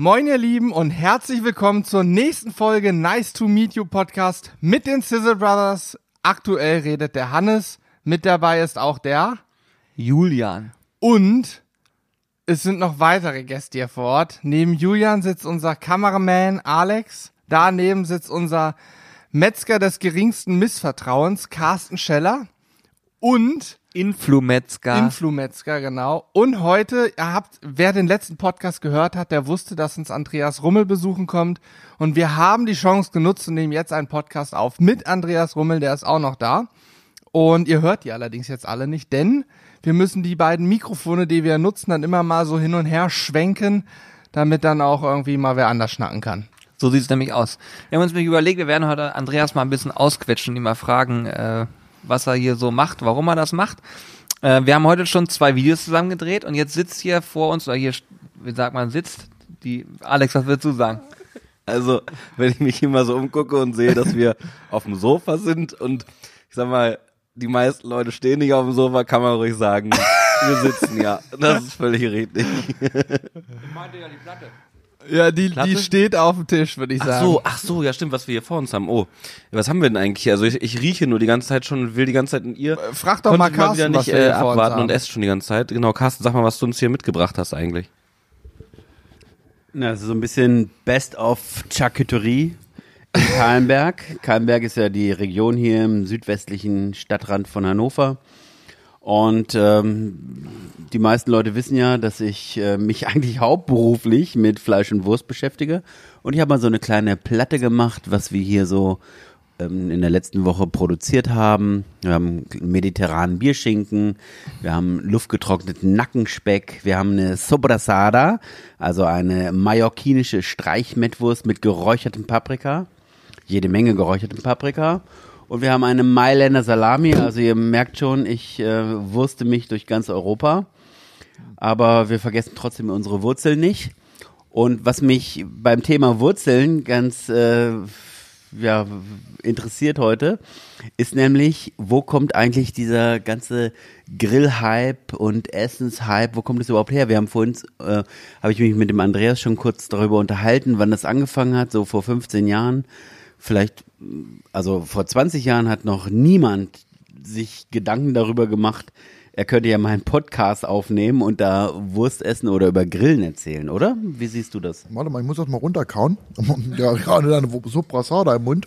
Moin ihr Lieben und herzlich willkommen zur nächsten Folge Nice to Meet You Podcast mit den Sizzle Brothers. Aktuell redet der Hannes, mit dabei ist auch der Julian. und es sind noch weitere Gäste hier vor Ort. Neben Julian sitzt unser Kameraman Alex, daneben sitzt unser Metzger des geringsten Missvertrauens Carsten Scheller und Influmetzger. Influmetzger, genau. Und heute, ihr habt, wer den letzten Podcast gehört hat, der wusste, dass uns Andreas Rummel besuchen kommt. Und wir haben die Chance genutzt und nehmen jetzt einen Podcast auf mit Andreas Rummel, der ist auch noch da. Und ihr hört die allerdings jetzt alle nicht, denn wir müssen die beiden Mikrofone, die wir nutzen, dann immer mal so hin und her schwenken, damit dann auch irgendwie mal wer anders schnacken kann. so sieht es nämlich aus. Wir haben uns nämlich überlegt, wir werden heute Andreas mal ein bisschen ausquetschen und ihn mal fragen, äh, was er hier so macht, warum er das macht. Äh, wir haben heute schon zwei Videos zusammen gedreht und jetzt sitzt hier vor uns, oder hier, wie sagt man, sitzt die, Alex, was würdest du sagen? Also, wenn ich mich immer so umgucke und sehe, dass wir auf dem Sofa sind und ich sag mal, die meisten Leute stehen nicht auf dem Sofa, kann man ruhig sagen, wir sitzen ja. Das ist völlig richtig. Ich meinte ja die Platte. Ja, die, Platte? die steht auf dem Tisch, würde ich Ach sagen. so, ach so, ja stimmt, was wir hier vor uns haben. Oh, was haben wir denn eigentlich? Also ich, ich rieche nur die ganze Zeit schon und will die ganze Zeit in ihr. Frag doch mal Carsten, wieder was nicht wir äh, hier vor uns abwarten und esse schon die ganze Zeit. Genau, Carsten, sag mal, was du uns hier mitgebracht hast eigentlich. Na, das ist so ein bisschen Best of Charcuterie in Kahlenberg. Kahlenberg ist ja die Region hier im südwestlichen Stadtrand von Hannover. Und ähm, die meisten Leute wissen ja, dass ich äh, mich eigentlich hauptberuflich mit Fleisch und Wurst beschäftige. Und ich habe mal so eine kleine Platte gemacht, was wir hier so ähm, in der letzten Woche produziert haben. Wir haben mediterranen Bierschinken, wir haben luftgetrockneten Nackenspeck, wir haben eine Sobrasada, also eine mallorquinische Streichmettwurst mit geräuchertem Paprika, jede Menge geräuchertem Paprika. Und wir haben eine Mailänder Salami, also ihr merkt schon, ich äh, wurste mich durch ganz Europa. Aber wir vergessen trotzdem unsere Wurzeln nicht. Und was mich beim Thema Wurzeln ganz äh, ja, interessiert heute, ist nämlich, wo kommt eigentlich dieser ganze Grillhype und Essenshype, wo kommt das überhaupt her? Wir haben vorhin, äh, habe ich mich mit dem Andreas schon kurz darüber unterhalten, wann das angefangen hat, so vor 15 Jahren. Vielleicht, also vor 20 Jahren hat noch niemand sich Gedanken darüber gemacht, er könnte ja mal einen Podcast aufnehmen und da Wurst essen oder über Grillen erzählen, oder? Wie siehst du das? Warte mal, ich muss das mal runterkauen. Ja, gerade eine Soprasada im Mund.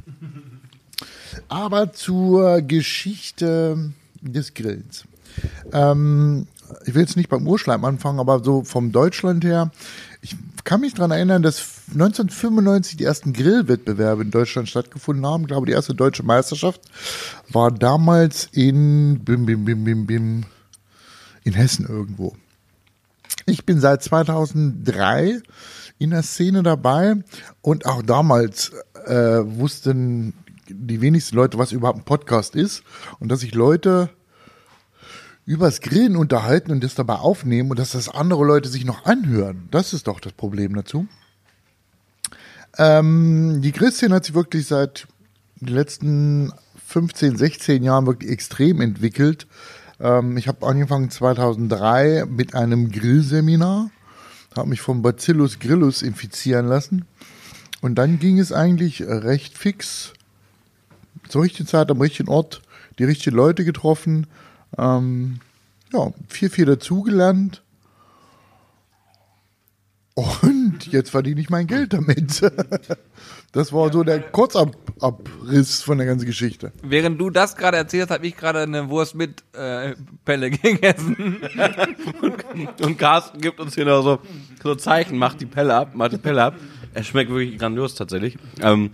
Aber zur Geschichte des Grillens. Ähm, ich will jetzt nicht beim Urschleim anfangen, aber so vom Deutschland her. Ich kann mich daran erinnern, dass 1995 die ersten Grillwettbewerbe in Deutschland stattgefunden haben. Ich glaube, die erste deutsche Meisterschaft war damals in bim, bim, bim, bim, bim, in Hessen irgendwo. Ich bin seit 2003 in der Szene dabei und auch damals äh, wussten die wenigsten Leute, was überhaupt ein Podcast ist und dass sich Leute übers Grillen unterhalten und das dabei aufnehmen und dass das andere Leute sich noch anhören. Das ist doch das Problem dazu. Ähm, die Grillszene hat sich wirklich seit den letzten 15, 16 Jahren wirklich extrem entwickelt. Ähm, ich habe angefangen 2003 mit einem Grillseminar, habe mich vom Bacillus grillus infizieren lassen und dann ging es eigentlich recht fix zur richtigen Zeit am richtigen Ort, die richtigen Leute getroffen, ähm, ja, viel, viel dazugelernt. Und jetzt verdiene ich mein Geld damit. Das war so der Kurzabriss von der ganzen Geschichte. Während du das gerade erzählst, habe ich gerade eine Wurst mit äh, Pelle gegessen. Und Carsten gibt uns hier noch so, so Zeichen, macht die Pelle ab, macht die Pelle ab. Es schmeckt wirklich grandios tatsächlich. Ähm,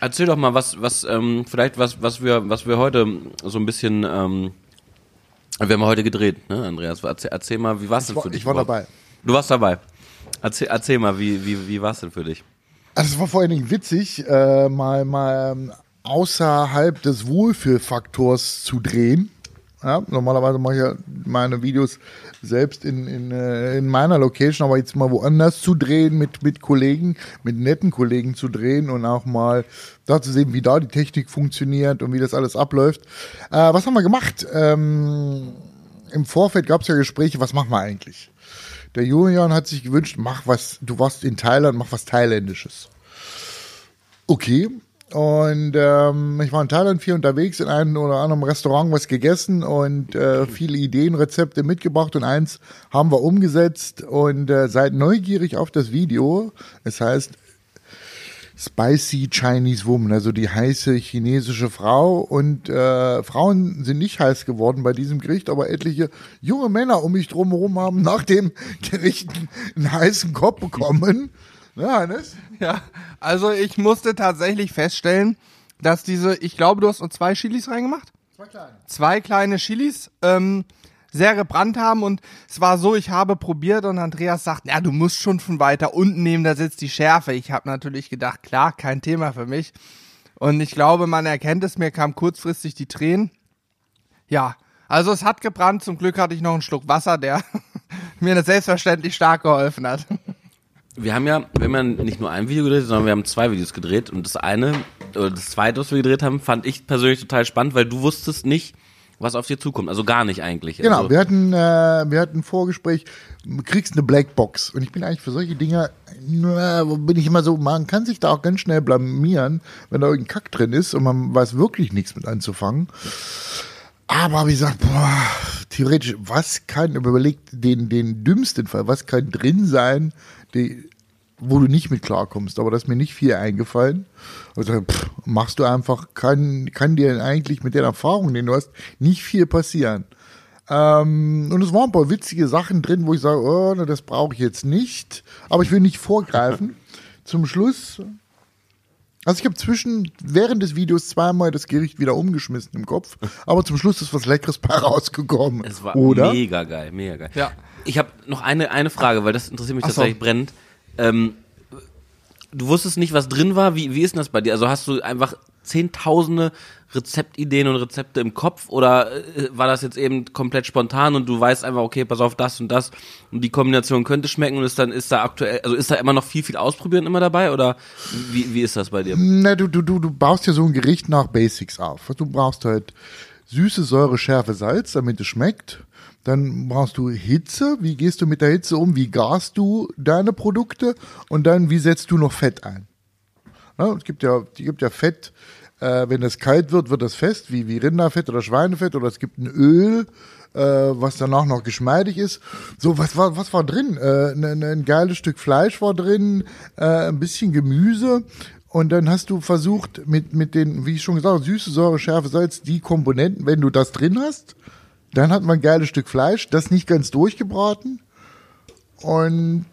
erzähl doch mal, was, was, ähm, vielleicht was, was wir, was wir heute so ein bisschen, ähm, wir haben heute gedreht, ne, Andreas? Erzähl, erzähl mal, wie war's denn war- für dich? ich war überhaupt? dabei. Du warst dabei. Erzähl, erzähl mal, wie, wie, wie war's denn für dich? Also es war vor allen Dingen witzig, äh, mal, mal ähm, außerhalb des Wohlfühlfaktors zu drehen. Ja, normalerweise mache ich ja meine Videos selbst in, in, äh, in meiner Location, aber jetzt mal woanders zu drehen, mit, mit Kollegen, mit netten Kollegen zu drehen und auch mal da zu sehen, wie da die Technik funktioniert und wie das alles abläuft. Äh, was haben wir gemacht? Ähm, Im Vorfeld gab es ja Gespräche, was machen wir eigentlich? Der Julian hat sich gewünscht, mach was, du warst in Thailand, mach was Thailändisches. Okay. Und ähm, ich war in Thailand viel unterwegs, in einem oder anderen Restaurant was gegessen und äh, viele Ideen, Rezepte mitgebracht und eins haben wir umgesetzt und äh, seid neugierig auf das Video. Es heißt Spicy Chinese Woman, also die heiße chinesische Frau. Und äh, Frauen sind nicht heiß geworden bei diesem Gericht, aber etliche junge Männer um mich drumherum haben nach dem Gericht einen heißen Kopf bekommen. Ja, Hannes? Ja, also ich musste tatsächlich feststellen, dass diese, ich glaube, du hast nur zwei Chilis reingemacht? Zwei kleine. Zwei kleine Chilis, ähm, sehr gebrannt haben und es war so, ich habe probiert und Andreas sagt, ja, du musst schon von weiter unten nehmen, da sitzt die Schärfe. Ich habe natürlich gedacht, klar, kein Thema für mich. Und ich glaube, man erkennt es, mir kam kurzfristig die Tränen. Ja, also es hat gebrannt, zum Glück hatte ich noch einen Schluck Wasser, der mir selbstverständlich stark geholfen hat. Wir haben ja, wir haben ja nicht nur ein Video gedreht, sondern wir haben zwei Videos gedreht. Und das eine, oder das zweite, was wir gedreht haben, fand ich persönlich total spannend, weil du wusstest nicht, was auf dir zukommt. Also gar nicht eigentlich. Genau, Also, wir hatten, äh, wir hatten ein Vorgespräch, du kriegst eine Blackbox. Und ich bin eigentlich für solche Dinge, na, wo bin ich immer so, man kann sich da auch ganz schnell blamieren, wenn da irgendein Kack drin ist und man weiß wirklich nichts mit anzufangen. Aber wie gesagt, boah, theoretisch, was kann, überlegt den, den dümmsten Fall, was kann drin sein, die, wo du nicht mit klarkommst. Aber da ist mir nicht viel eingefallen. Also pff, machst du einfach, kann, kann dir eigentlich mit den Erfahrungen, die du hast, nicht viel passieren. Ähm, und es waren ein paar witzige Sachen drin, wo ich sage, oh, na, das brauche ich jetzt nicht. Aber ich will nicht vorgreifen. Zum Schluss. Also ich habe zwischen, während des Videos zweimal das Gericht wieder umgeschmissen im Kopf, aber zum Schluss ist was Leckeres bei rausgekommen. Es war Oder? mega geil, mega geil. Ja. Ich habe noch eine, eine Frage, weil das interessiert mich Ach so. tatsächlich brennend. Ähm, du wusstest nicht, was drin war. Wie, wie ist denn das bei dir? Also hast du einfach zehntausende Rezeptideen und Rezepte im Kopf oder äh, war das jetzt eben komplett spontan und du weißt einfach, okay, pass auf das und das und die Kombination könnte schmecken und ist dann ist da aktuell, also ist da immer noch viel, viel ausprobieren immer dabei oder wie, wie ist das bei dir? Na, du, du, du, du baust ja so ein Gericht nach Basics auf. Du brauchst halt süße Säure, Schärfe, Salz, damit es schmeckt. Dann brauchst du Hitze. Wie gehst du mit der Hitze um? Wie garst du deine Produkte? Und dann, wie setzt du noch Fett ein? Na, es gibt ja, es gibt ja Fett, äh, wenn es kalt wird, wird das fest, wie, wie Rinderfett oder Schweinefett. Oder es gibt ein Öl, äh, was danach noch geschmeidig ist. So, was war, was war drin? Äh, ein, ein- ein geiles Stück Fleisch war drin, äh, ein bisschen Gemüse. Und dann hast du versucht, mit, mit den, wie ich schon gesagt habe, süße Säure, Schärfe, Salz, die Komponenten, wenn du das drin hast, dann hat man ein geiles Stück Fleisch, das nicht ganz durchgebraten. Und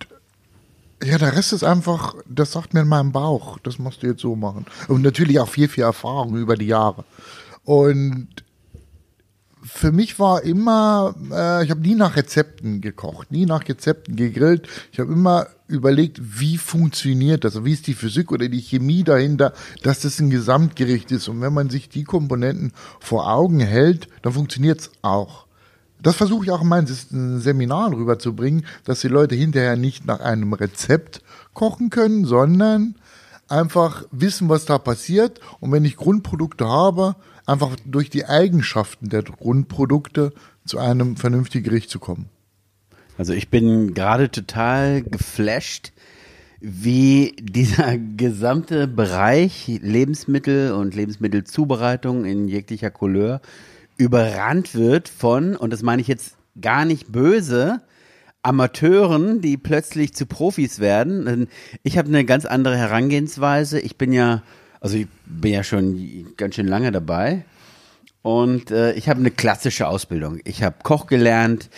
ja, der Rest ist einfach, das sagt mir in meinem Bauch, das musst du jetzt so machen. Und natürlich auch viel, viel Erfahrung über die Jahre. Und für mich war immer, äh, ich habe nie nach Rezepten gekocht, nie nach Rezepten gegrillt. Ich habe immer überlegt, wie funktioniert das, wie ist die Physik oder die Chemie dahinter, dass das ein Gesamtgericht ist. Und wenn man sich die Komponenten vor Augen hält, dann funktioniert es auch. Das versuche ich auch in meinen Seminaren rüberzubringen, dass die Leute hinterher nicht nach einem Rezept kochen können, sondern einfach wissen, was da passiert. Und wenn ich Grundprodukte habe, einfach durch die Eigenschaften der Grundprodukte zu einem vernünftigen Gericht zu kommen. Also ich bin gerade total geflasht, wie dieser gesamte Bereich Lebensmittel und Lebensmittelzubereitung in jeglicher Couleur überrannt wird von, und das meine ich jetzt gar nicht böse, Amateuren, die plötzlich zu Profis werden. Ich habe eine ganz andere Herangehensweise. Ich bin ja, also ich bin ja schon ganz schön lange dabei. Und äh, ich habe eine klassische Ausbildung. Ich habe Koch gelernt,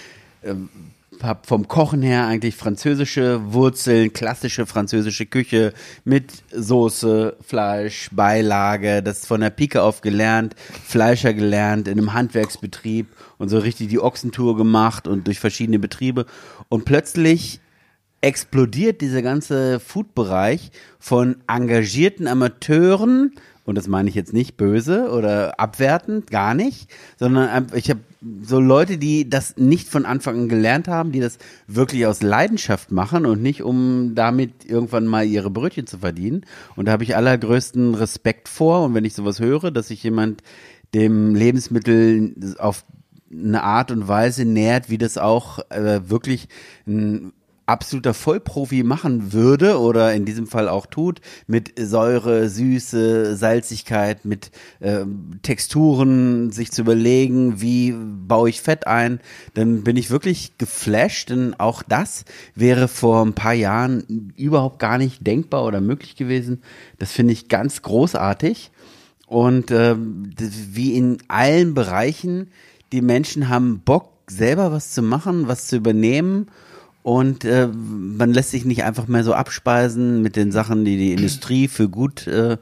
habe vom Kochen her eigentlich französische Wurzeln, klassische französische Küche mit Soße, Fleisch, Beilage, das von der Pike auf gelernt, Fleischer gelernt in einem Handwerksbetrieb und so richtig die Ochsentour gemacht und durch verschiedene Betriebe und plötzlich explodiert dieser ganze Food-Bereich von engagierten Amateuren, und das meine ich jetzt nicht böse oder abwertend, gar nicht, sondern ich habe so Leute, die das nicht von Anfang an gelernt haben, die das wirklich aus Leidenschaft machen und nicht um damit irgendwann mal ihre Brötchen zu verdienen. Und da habe ich allergrößten Respekt vor. Und wenn ich sowas höre, dass sich jemand dem Lebensmittel auf eine Art und Weise nähert, wie das auch äh, wirklich ein absoluter Vollprofi machen würde oder in diesem Fall auch tut, mit Säure, Süße, Salzigkeit, mit ähm, Texturen, sich zu überlegen, wie baue ich Fett ein, dann bin ich wirklich geflasht, denn auch das wäre vor ein paar Jahren überhaupt gar nicht denkbar oder möglich gewesen. Das finde ich ganz großartig. Und das- wie in allen Bereichen, die Menschen haben Bock, selber was zu machen, was zu übernehmen. Und äh, man lässt sich nicht einfach mehr so abspeisen mit den Sachen, die die Industrie für gut äh,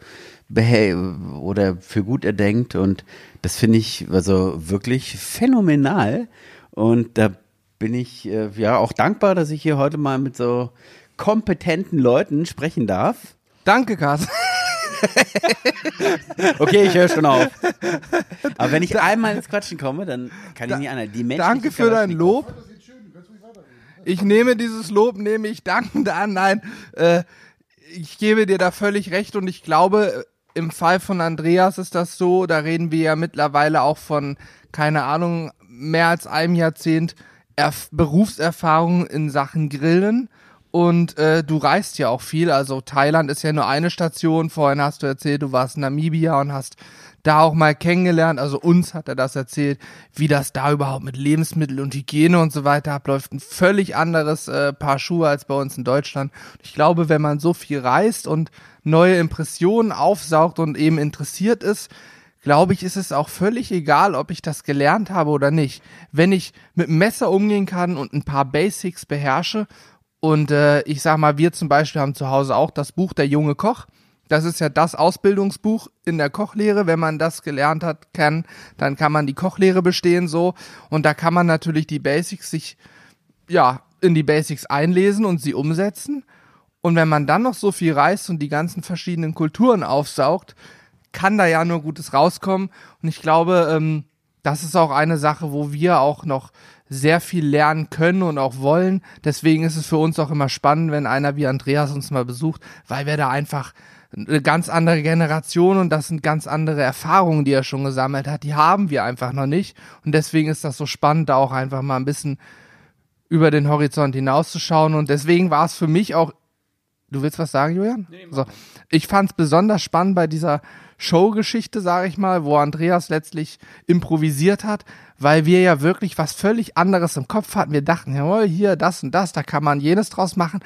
oder für gut erdenkt. Und das finde ich also wirklich phänomenal. Und da bin ich äh, ja auch dankbar, dass ich hier heute mal mit so kompetenten Leuten sprechen darf. Danke, Carsten. Okay, ich höre schon auf. Aber wenn ich einmal ins Quatschen komme, dann kann ich nicht anders. Die Menschen Danke für dein Lob. Ich nehme dieses Lob, nehme ich dankend an. Nein, äh, ich gebe dir da völlig recht und ich glaube, im Fall von Andreas ist das so, da reden wir ja mittlerweile auch von, keine Ahnung, mehr als einem Jahrzehnt Erf Berufserfahrung in Sachen Grillen. Und äh, du reist ja auch viel, also Thailand ist ja nur eine Station. Vorhin hast du erzählt, du warst in Namibia und hast da auch mal kennengelernt, also uns hat er das erzählt, wie das da überhaupt mit Lebensmittel und Hygiene und so weiter abläuft. Ein völlig anderes äh, Paar Schuhe als bei uns in Deutschland. Ich glaube, wenn man so viel reist und neue Impressionen aufsaugt und eben interessiert ist, glaube ich, ist es auch völlig egal, ob ich das gelernt habe oder nicht. Wenn ich mit dem Messer umgehen kann und ein paar Basics beherrsche und äh, ich sag mal, wir zum Beispiel haben zu Hause auch das Buch Der junge Koch. Das ist ja das Ausbildungsbuch in der Kochlehre. Wenn man das gelernt hat, kann, dann kann man die Kochlehre bestehen so. Und da kann man natürlich die Basics sich, ja, in die Basics einlesen und sie umsetzen. Und wenn man dann noch so viel reist und die ganzen verschiedenen Kulturen aufsaugt, kann da ja nur Gutes rauskommen. Und ich glaube, ähm, das ist auch eine Sache, wo wir auch noch sehr viel lernen können und auch wollen. Deswegen ist es für uns auch immer spannend, wenn einer wie Andreas uns mal besucht, weil wir da einfach eine ganz andere Generation und das sind ganz andere Erfahrungen, die er schon gesammelt hat. Die haben wir einfach noch nicht. Und deswegen ist das so spannend, da auch einfach mal ein bisschen über den Horizont hinauszuschauen. Und deswegen war es für mich auch. Du willst was sagen, Julian? so. Ich fand es besonders spannend bei dieser Showgeschichte, sage ich mal, wo Andreas letztlich improvisiert hat, weil wir ja wirklich was völlig anderes im Kopf hatten. Wir dachten, jawohl, hier das und das, da kann man jenes draus machen.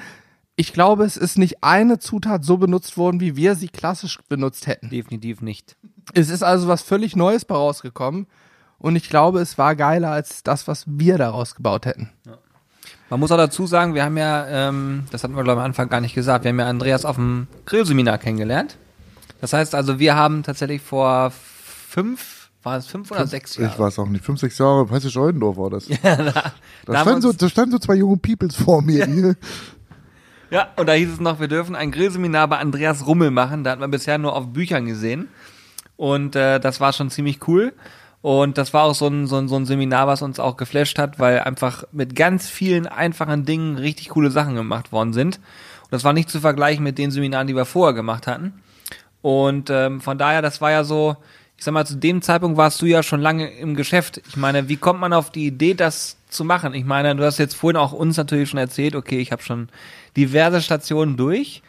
Ich glaube, es ist nicht eine Zutat so benutzt worden, wie wir sie klassisch benutzt hätten. Definitiv nicht. Es ist also was völlig Neues bei rausgekommen. Und ich glaube, es war geiler als das, was wir daraus gebaut hätten. Man muss auch dazu sagen, wir haben ja, ähm, das hatten wir glaube ich am Anfang gar nicht gesagt, wir haben ja Andreas auf dem Grillseminar kennengelernt. Das heißt also, wir haben tatsächlich vor fünf, war es fünf oder sechs Jahre? Ich weiß auch nicht. Fünf, sechs Jahre, weißt du, Scheudendorf war das. da, da haben standen so, da standen so zwei junge Peoples vor mir. hier. Ja, und da hieß es noch, wir dürfen ein Grillseminar bei Andreas Rummel machen. Da hat man bisher nur auf Büchern gesehen. Und äh, das war schon ziemlich cool. Und das war auch so ein, so, ein, so ein Seminar, was uns auch geflasht hat, weil einfach mit ganz vielen einfachen Dingen richtig coole Sachen gemacht worden sind. Und das war nicht zu vergleichen mit den Seminaren, die wir vorher gemacht hatten. Und ähm, von daher, das war ja so, ich sag mal, zu dem Zeitpunkt warst du ja schon lange im Geschäft. Ich meine, wie kommt man auf die Idee, das zu machen? Ich meine, du hast jetzt vorhin auch uns natürlich schon erzählt, okay, ich habe schon diverse Stationen durch,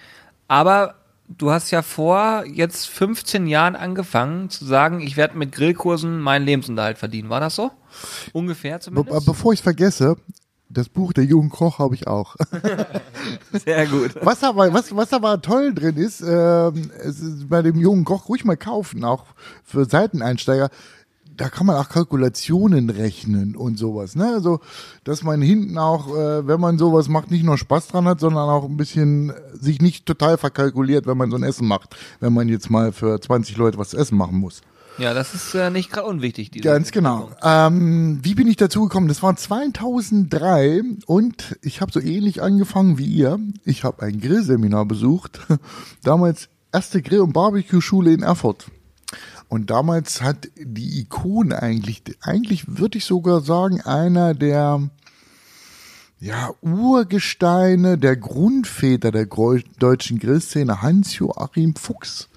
aber du hast ja vor jetzt 15 Jahren angefangen zu sagen, ich werde mit Grillkursen meinen Lebensunterhalt verdienen. War das so? Ungefähr Be zumindest? bevor ich vergesse, das Buch Der jungen Koch habe ich auch. Sehr gut. Was aber, was, was aber toll drin ist, ähm, es ist bei dem jungen Koch ruhig mal kaufen, auch für Seiteneinsteiger. Da kann man auch Kalkulationen rechnen und sowas. Ne? Also, dass man hinten auch, äh, wenn man sowas macht, nicht nur Spaß dran hat, sondern auch ein bisschen sich nicht total verkalkuliert, wenn man so ein Essen macht. Wenn man jetzt mal für 20 Leute was zu essen machen muss. Ja, das ist äh, nicht gerade unwichtig. Diese Ganz genau. Ähm, wie bin ich dazu gekommen? Das war 2003 und ich habe so ähnlich angefangen wie ihr. Ich habe ein Grillseminar besucht. Damals erste Grill- und Barbecue-Schule in Erfurt. Und damals hat die Ikone eigentlich, eigentlich würde ich sogar sagen, einer der ja, Urgesteine, der Grundväter der deutschen Grillszene, Hans-Joachim Fuchs.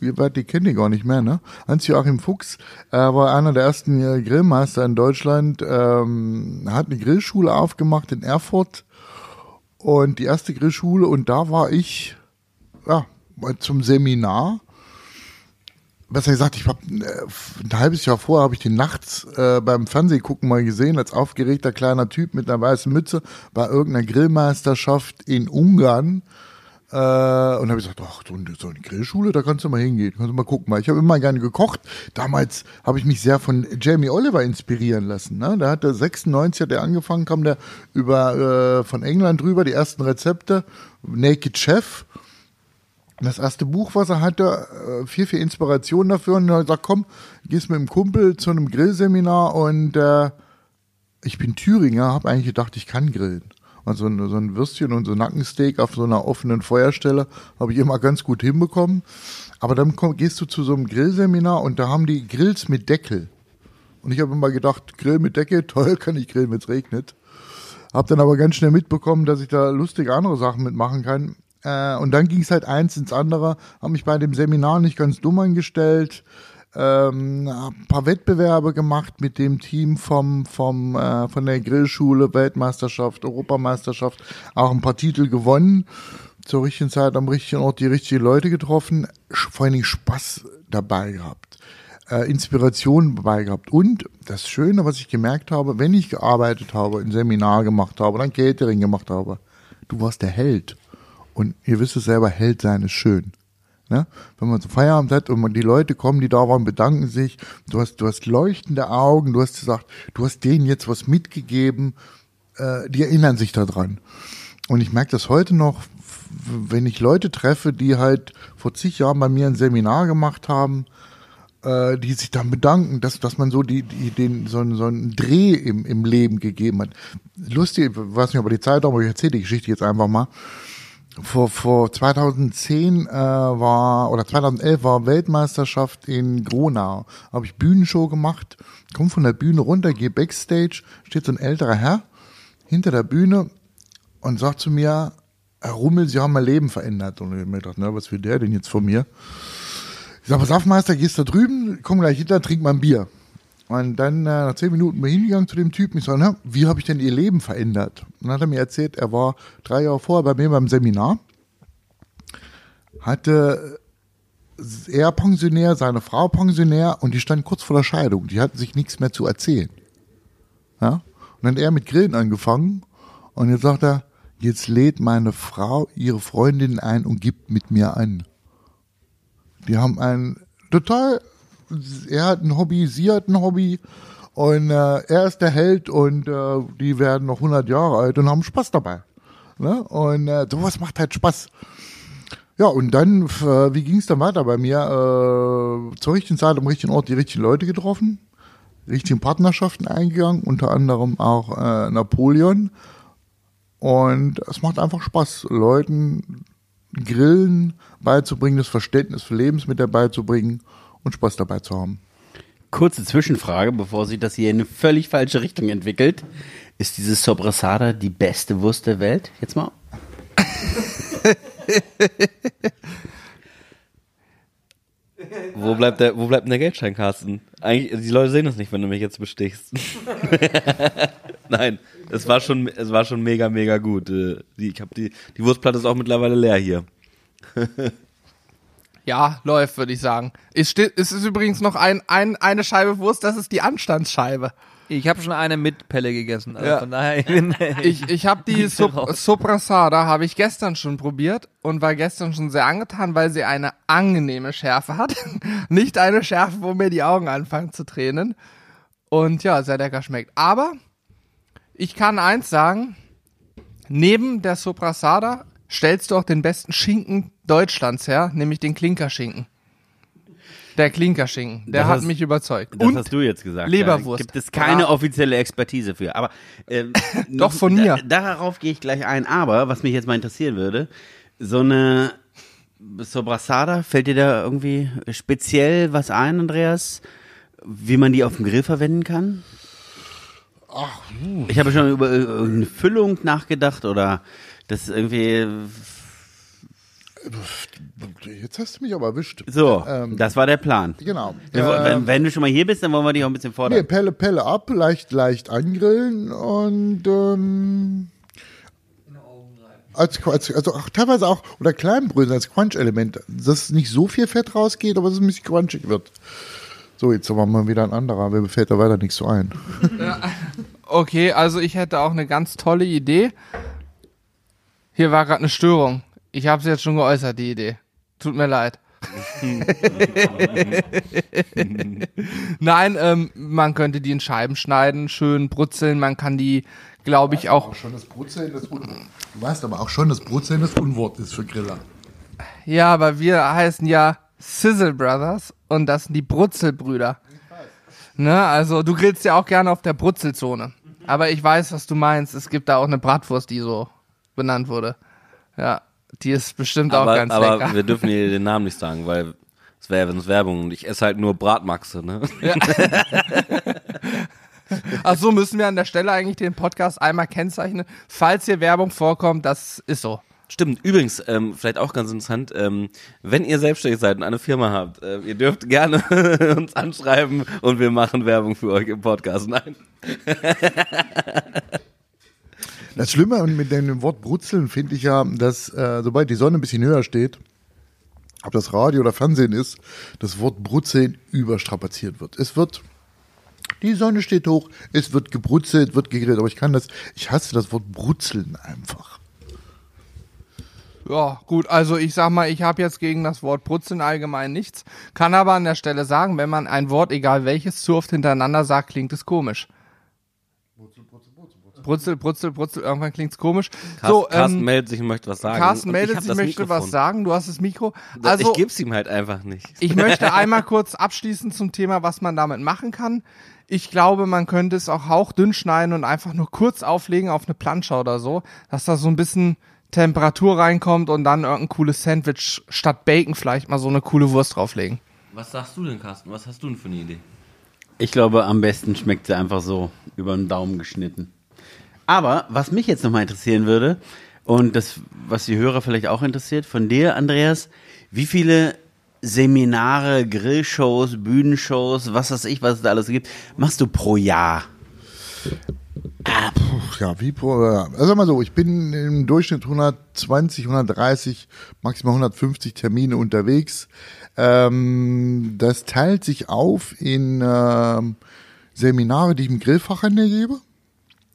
Ihr werdet die kennt ihr gar nicht mehr, ne? Hans-Joachim Fuchs äh, war einer der ersten Grillmeister in Deutschland, ähm, hat eine Grillschule aufgemacht in Erfurt und die erste Grillschule und da war ich ja, zum Seminar. Besser gesagt, ich hab, äh, ein halbes Jahr vorher habe ich den nachts äh, beim Fernsehgucken mal gesehen, als aufgeregter kleiner Typ mit einer weißen Mütze bei irgendeiner Grillmeisterschaft in Ungarn. Äh, und habe ich gesagt, ach, so, eine- so eine Grillschule, da kannst du mal hingehen, kannst du mal gucken. Ich habe immer gerne gekocht. Damals habe ich mich sehr von Jamie Oliver inspirieren lassen. Ne? Da hat der 96 hat der angefangen, kam der über äh, von England rüber, die ersten Rezepte, Naked Chef. Das erste Buch, was er hatte, äh, viel, viel Inspiration dafür. Und er hat gesagt, komm, gehst mit dem Kumpel zu einem Grillseminar und äh, ich bin Thüringer, habe eigentlich gedacht, ich kann grillen. Und so ein, so ein Würstchen und so ein Nackensteak auf so einer offenen Feuerstelle habe ich immer ganz gut hinbekommen. Aber dann komm, gehst du zu so einem Grillseminar und da haben die Grills mit Deckel. Und ich habe immer gedacht, Grill mit Deckel, toll, kann ich grillen, wenn es regnet. Hab dann aber ganz schnell mitbekommen, dass ich da lustige andere Sachen mitmachen kann. Äh, und dann ging es halt eins ins andere. Hab mich bei dem Seminar nicht ganz dumm angestellt. Ähm, ein paar Wettbewerbe gemacht mit dem Team vom, vom, äh, von der Grillschule, Weltmeisterschaft, Europameisterschaft, auch ein paar Titel gewonnen. Zur richtigen Zeit am richtigen Ort die richtigen Leute getroffen, vor Dingen Spaß dabei gehabt äh, Inspiration dabei gehabt. Und das Schöne, was ich gemerkt habe, wenn ich gearbeitet habe, ein Seminar gemacht habe, dann Catering gemacht habe, du warst der Held. Und ihr wisst es selber, Held sein ist schön. Ne? Wenn man so Feierabend hat und die Leute kommen, die da waren, bedanken sich, du hast, du hast leuchtende Augen, du hast gesagt, du hast denen jetzt was mitgegeben, äh, die erinnern sich daran. Und ich merke das heute noch, wenn ich Leute treffe, die halt vor zig Jahren bei mir ein Seminar gemacht haben, äh, die sich dann bedanken, dass, dass man so die, die, den, so, einen- so einen Dreh im, im Leben gegeben hat. Lustig, ich weiß nicht, ob die Zeit haben, aber ich erzähle die Geschichte jetzt einfach mal. Vor, vor 2010 äh, war, oder 2011 war Weltmeisterschaft in Gronau. Habe ich Bühnenshow gemacht, komm von der Bühne runter, gehe Backstage, steht so ein älterer Herr hinter der Bühne und sagt zu mir, Herr Rummel, Sie haben mein Leben verändert. Und ich hab mir gedacht, na, was will der denn jetzt von mir? Ich sag, pass auf, gehst da drüben, komm gleich hinter, trink mal ein Bier. Und dann äh, nach zehn Minuten bin ich hingegangen zu dem Typen. Ich sage, na, wie habe ich denn Ihr Leben verändert? Und dann hat er mir erzählt, er war drei Jahre vorher bei mir beim Seminar, hatte äh, er Pensionär, seine Frau Pensionär und die standen kurz vor der Scheidung. Die hatten sich nichts mehr zu erzählen. Ja? Und dann hat er mit Grillen angefangen und jetzt sagt er, jetzt lädt meine Frau ihre Freundin ein und gibt mit mir an. Die haben ein total, er hat ein Hobby, sie hat ein Hobby und äh, er ist der Held und äh, die werden noch 100 Jahre alt und haben Spaß dabei. Ne? Und äh, sowas macht halt Spaß. Ja, und dann, äh, wie ging es dann weiter bei mir? Äh, zur richtigen Zeit am richtigen Ort die richtigen Leute getroffen, richtigen Partnerschaften eingegangen, unter anderem auch äh, Napoleon. Und es macht einfach Spaß, Leuten Grillen beizubringen, das Verständnis für Lebensmittel beizubringen und Spaß dabei zu haben. Kurze Zwischenfrage, bevor sich das hier in eine völlig falsche Richtung entwickelt. Ist diese Sobrasada die beste Wurst der Welt? Jetzt mal. Wo bleibt der, wo bleibt denn der Geldschein, Carsten? Eigentlich, die Leute sehen das nicht, wenn du mich jetzt bestichst. Nein, es war schon, es war schon mega, mega gut. Äh, Die, ich hab die, die Wurstplatte ist auch mittlerweile leer hier. Ja, läuft, würde ich sagen. Es, steht, es ist übrigens noch ein, ein, eine Scheibe Wurst, das ist die Anstandsscheibe. Ich habe schon eine mit Pelle gegessen. Also Ja. Von daher, ich Ich, habe die. Soprasada habe ich gestern schon probiert und war gestern schon sehr angetan, weil sie eine angenehme Schärfe hat. Nicht eine Schärfe, wo mir die Augen anfangen zu tränen. Und ja, sehr lecker schmeckt. Aber ich kann eins sagen, neben der Soprasada stellst du auch den besten Schinken Deutschlands her, nämlich den Klinkerschinken. Der Klinkerschinken, der Das hat hast- mich überzeugt. Das Und hast du jetzt gesagt. Leberwurst. Da gibt es keine Ja. offizielle Expertise für. Aber ähm, Doch, von mir. Da, darauf gehe ich gleich ein. Aber was mich jetzt mal interessieren würde, so eine Sobrasada, fällt dir da irgendwie speziell was ein, Andreas? Wie man die auf dem Grill verwenden kann? Ich habe schon über irgendeine Füllung nachgedacht oder das irgendwie. Jetzt hast du mich aber erwischt. So, Ähm, das war der Plan. Genau. Wir, Ähm, wenn, wenn du schon mal hier bist, dann wollen wir dich auch ein bisschen fordern. Nee, Pelle, Pelle ab, leicht, leicht angrillen und ähm, als, als also auch teilweise auch oder Kleinbrösel als Crunch-Element, dass nicht so viel Fett rausgeht, aber dass es ein bisschen crunchig wird. So, jetzt haben wir mal wieder ein anderer, mir fällt da weiter nichts so ein. Okay, also ich hätte auch eine ganz tolle Idee. Hier war gerade eine Störung. Ich habe es jetzt schon geäußert, die Idee. Tut mir leid. Nein, ähm, man könnte die in Scheiben schneiden, schön brutzeln. Man kann die, glaube ich, auch. schon das Brutzeln das Un Du weißt aber auch schon, dass Brutzeln das Unwort ist für Griller. Ja, aber wir heißen ja Sizzle Brothers und das sind die Brutzelbrüder. Ne, also du grillst ja auch gerne auf der Brutzelzone. Aber ich weiß, was du meinst. Es gibt da auch eine Bratwurst, die so benannt wurde. Ja, die ist bestimmt auch aber, ganz aber lecker. wir dürfen hier den Namen nicht sagen, weil es wäre ja sonst Werbung und ich esse halt nur Bratmaxe, ne? Ach so, müssen wir an der Stelle eigentlich den Podcast einmal kennzeichnen. Falls hier Werbung vorkommt, das ist so. Stimmt, übrigens, ähm, vielleicht auch ganz interessant, ähm, wenn ihr selbstständig seid und eine Firma habt, äh, ihr dürft gerne uns anschreiben und wir machen Werbung für euch im Podcast. Nein. Das Schlimme mit dem Wort Brutzeln finde ich ja, dass äh, sobald die Sonne ein bisschen höher steht, ob das Radio oder Fernsehen ist, das Wort Brutzeln überstrapaziert wird. Es wird, die Sonne steht hoch, es wird gebrutzelt, wird gegrillt, aber ich kann das, ich hasse das Wort Brutzeln einfach. Ja, gut, also ich sag mal, ich habe jetzt gegen das Wort Brutzeln allgemein nichts, kann aber an der Stelle sagen, wenn man ein Wort, egal welches, zu oft hintereinander sagt, klingt es komisch. Brutzel, Brutzel, Brutzel, irgendwann klingt's komisch. Carsten, so, Carsten ähm, meldet sich und möchte was sagen. Carsten Und meldet sich, das möchte was sagen, du hast das Mikro. ich Also, geb's ihm halt einfach nicht. ich möchte einmal kurz abschließen zum Thema, was man damit machen kann. Ich glaube, man könnte es auch hauchdünn schneiden und einfach nur kurz auflegen auf eine Plansche oder so, dass da so ein bisschen Temperatur reinkommt und dann irgendein cooles Sandwich statt Bacon vielleicht mal so eine coole Wurst drauflegen. Was sagst du denn, Carsten? Was hast du denn für eine Idee? Ich glaube, am besten schmeckt sie einfach so über den Daumen geschnitten. Aber was mich jetzt nochmal interessieren würde, und das, was die Hörer vielleicht auch interessiert, von dir, Andreas, wie viele Seminare, Grillshows, Bühnenshows, was weiß ich, was es da alles gibt, machst du pro Jahr? Puh, Ja, wie, pro- ja. also mal so, ich bin im Durchschnitt 120, 130, maximal 150 Termine unterwegs. Ähm, das teilt sich auf in ähm, Seminare, die ich im Grillfachhandel gebe.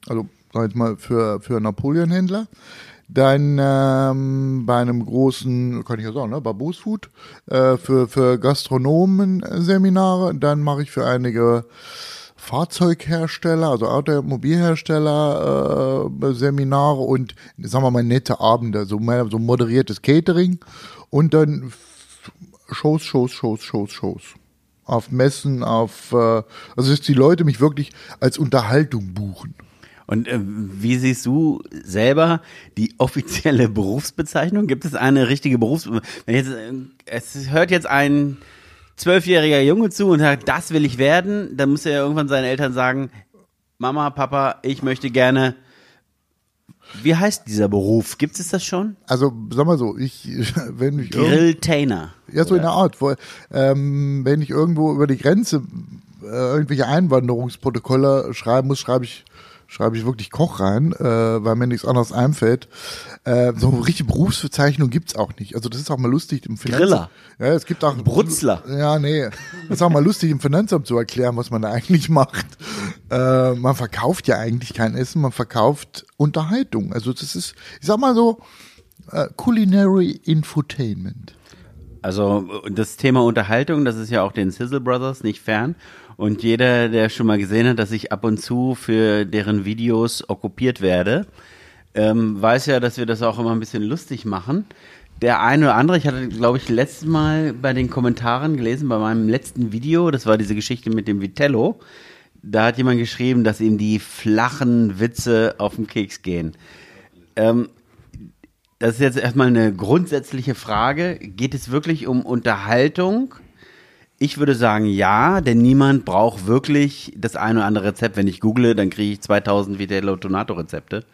Also, sag ich mal, für, für Napoleon-Händler. Dann ähm, bei einem großen, kann ich ja sagen, ne, bei Boost Food, äh, für, für Gastronomen äh, Seminare. Dann mache ich für einige Fahrzeughersteller, also Automobilhersteller, äh, Seminare und sagen wir mal nette Abende, so, mehr, so moderiertes Catering und dann Shows, Shows, Shows, Shows, Shows. Auf Messen, auf, äh, also dass die Leute mich wirklich als Unterhaltung buchen. Und äh, wie siehst du selber die offizielle Berufsbezeichnung? Gibt es eine richtige Berufsbezeichnung? Äh, es hört jetzt ein zwölfjähriger Junge zu und sagt, das will ich werden, dann muss er ja irgendwann seinen Eltern sagen, Mama, Papa, ich möchte gerne. Wie heißt dieser Beruf? Gibt es das schon? Also, sag mal so, ich, wenn ich Grilltainer. Ja, so in der Art. Wo, ähm, wenn ich irgendwo über die Grenze äh, irgendwelche Einwanderungsprotokolle schreiben muss, schreibe ich schreibe ich wirklich Koch rein, äh, weil mir nichts anderes einfällt. Äh, so eine richtige Berufsbezeichnung gibt's auch nicht. Also das ist auch mal lustig im Finanzamt. Griller. Ja, es gibt auch Brutzler. Ja, nee. Das ist auch mal lustig im Finanzamt zu erklären, was man da eigentlich macht. Äh, man verkauft ja eigentlich kein Essen, man verkauft Unterhaltung. Also das ist, ich sag mal so, äh, Culinary Infotainment. Also das Thema Unterhaltung, das ist ja auch den Sizzle Brothers nicht fern. Und jeder, der schon mal gesehen hat, dass ich ab und zu für deren Videos okkupiert werde, ähm, weiß ja, dass wir das auch immer ein bisschen lustig machen. Der eine oder andere, ich hatte, glaube ich, letztes Mal bei den Kommentaren gelesen, bei meinem letzten Video, das war diese Geschichte mit dem Vitello, da hat jemand geschrieben, dass ihm die flachen Witze auf den Keks gehen. Ähm, das ist jetzt erstmal eine grundsätzliche Frage. Geht es wirklich um Unterhaltung? Ich würde sagen ja, denn niemand braucht wirklich das eine oder andere Rezept. Wenn ich google, dann kriege ich 2000 Vitello Tonato Rezepte.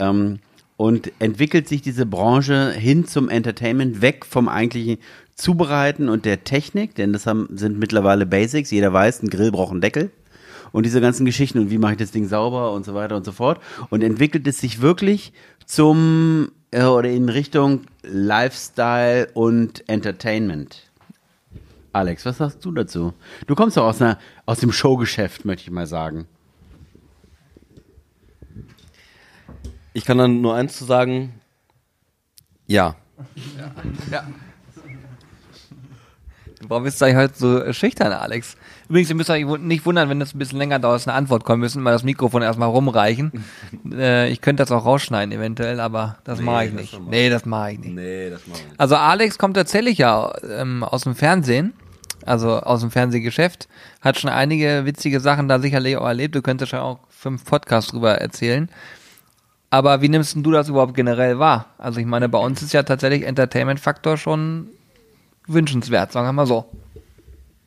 Ähm, und entwickelt sich diese Branche hin zum Entertainment, weg vom eigentlichen Zubereiten und der Technik, denn das haben, sind mittlerweile Basics. Jeder weiß, ein Grill braucht einen Deckel und diese ganzen Geschichten und wie mache ich das Ding sauber und so weiter und so fort. Und entwickelt es sich wirklich zum äh, oder in Richtung Lifestyle und Entertainment. Alex, was sagst du dazu? Du kommst doch aus, einer, aus dem Showgeschäft, möchte ich mal sagen. Ich kann dann nur eins zu sagen. Ja. Ja. Warum bist du eigentlich heute so schüchtern, Alex? Übrigens, ihr müsst euch nicht wundern, wenn es ein bisschen länger dauert, dass eine Antwort kommen müssen, mal das Mikrofon erstmal rumreichen. äh, ich könnte das auch rausschneiden eventuell, aber das Nee, mache ich das nicht. Nee, das mache ich nicht. Nee, das machen wir nicht. Also Alex kommt tatsächlich ja ähm, aus dem Fernsehen, also aus dem Fernsehgeschäft, hat schon einige witzige Sachen da sicherlich auch erlebt. Du könntest schon auch fünf Podcasts drüber erzählen. Aber wie nimmst du das überhaupt generell wahr? Also ich meine, bei uns ist ja tatsächlich Entertainment-Faktor schon wünschenswert, sagen wir mal so.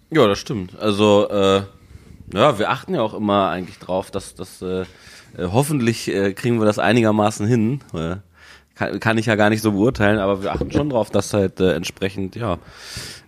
Ja, das stimmt. Also, äh, ja, wir achten ja auch immer eigentlich drauf, dass das äh, äh, hoffentlich äh, kriegen wir das einigermaßen hin. Äh, kann, kann ich ja gar nicht so beurteilen, aber wir achten schon drauf, dass halt äh, entsprechend, ja,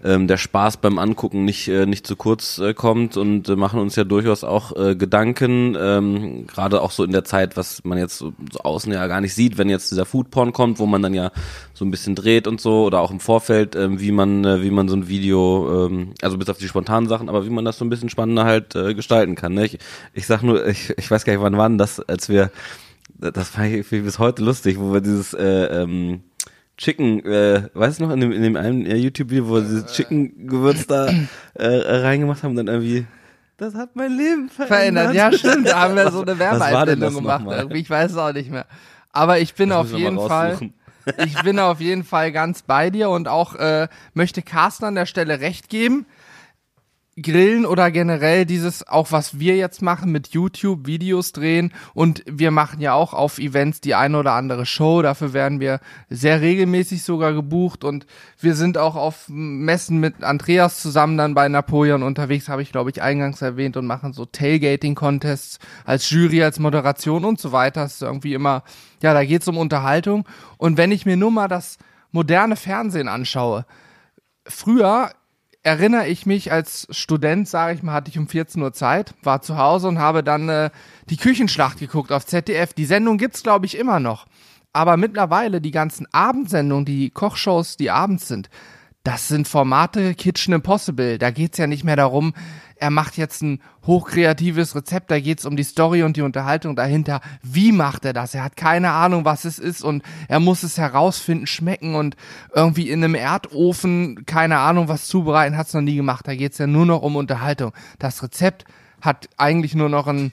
ähm, der Spaß beim Angucken nicht, äh, nicht zu kurz äh, kommt und äh, machen uns ja durchaus auch äh, Gedanken, ähm, gerade auch so in der Zeit, was man jetzt so, so außen ja gar nicht sieht, wenn jetzt dieser Foodporn kommt, wo man dann ja so ein bisschen dreht und so oder auch im Vorfeld, ähm, wie man, äh, wie man so ein Video, ähm, also bis auf die spontanen Sachen, aber wie man das so ein bisschen spannender halt äh, gestalten kann. Ne? Ich, ich sag nur, ich, ich weiß gar nicht, wann war denn das, als wir, das war ich bis heute lustig, wo wir dieses äh, ähm, Chicken, äh, weißt du noch, in dem, in dem einen äh, YouTube-Video, wo wir dieses Chicken-Gewürz da äh, reingemacht haben und dann irgendwie, das hat mein Leben verändert. Verändert. Ja, stimmt. Da haben wir so eine Werbeeinblendung gemacht. Irgendwie. Ich weiß es auch nicht mehr. Aber ich bin Das auf jeden Fall, ich bin auf jeden Fall ganz bei dir und auch äh, möchte Carsten an der Stelle recht geben. Grillen oder generell dieses, auch was wir jetzt machen mit YouTube, Videos drehen. Und wir machen ja auch auf Events die eine oder andere Show, dafür werden wir sehr regelmäßig sogar gebucht. Und wir sind auch auf Messen mit Andreas zusammen dann bei Napoleon unterwegs, habe ich glaube ich eingangs erwähnt und machen so Tailgating-Contests als Jury, als Moderation und so weiter. Das ist irgendwie immer, ja, da geht's um Unterhaltung. Und wenn ich mir nur mal das moderne Fernsehen anschaue, früher erinnere ich mich als Student, sage ich mal, hatte ich um 14 Uhr Zeit, war zu Hause und habe dann äh, die Küchenschlacht geguckt auf ZDF. Die Sendung gibt's glaube ich immer noch, aber mittlerweile die ganzen Abendsendungen, die Kochshows, die abends sind, das sind Formate Kitchen Impossible. Da geht's ja nicht mehr darum, er macht jetzt ein hochkreatives Rezept, da geht's um die Story und die Unterhaltung dahinter. Wie macht er das? Er hat keine Ahnung, was es ist und er muss es herausfinden, schmecken und irgendwie in einem Erdofen, keine Ahnung, was zubereiten, hat's noch nie gemacht. Da geht's ja nur noch um Unterhaltung. Das Rezept hat eigentlich nur noch ein,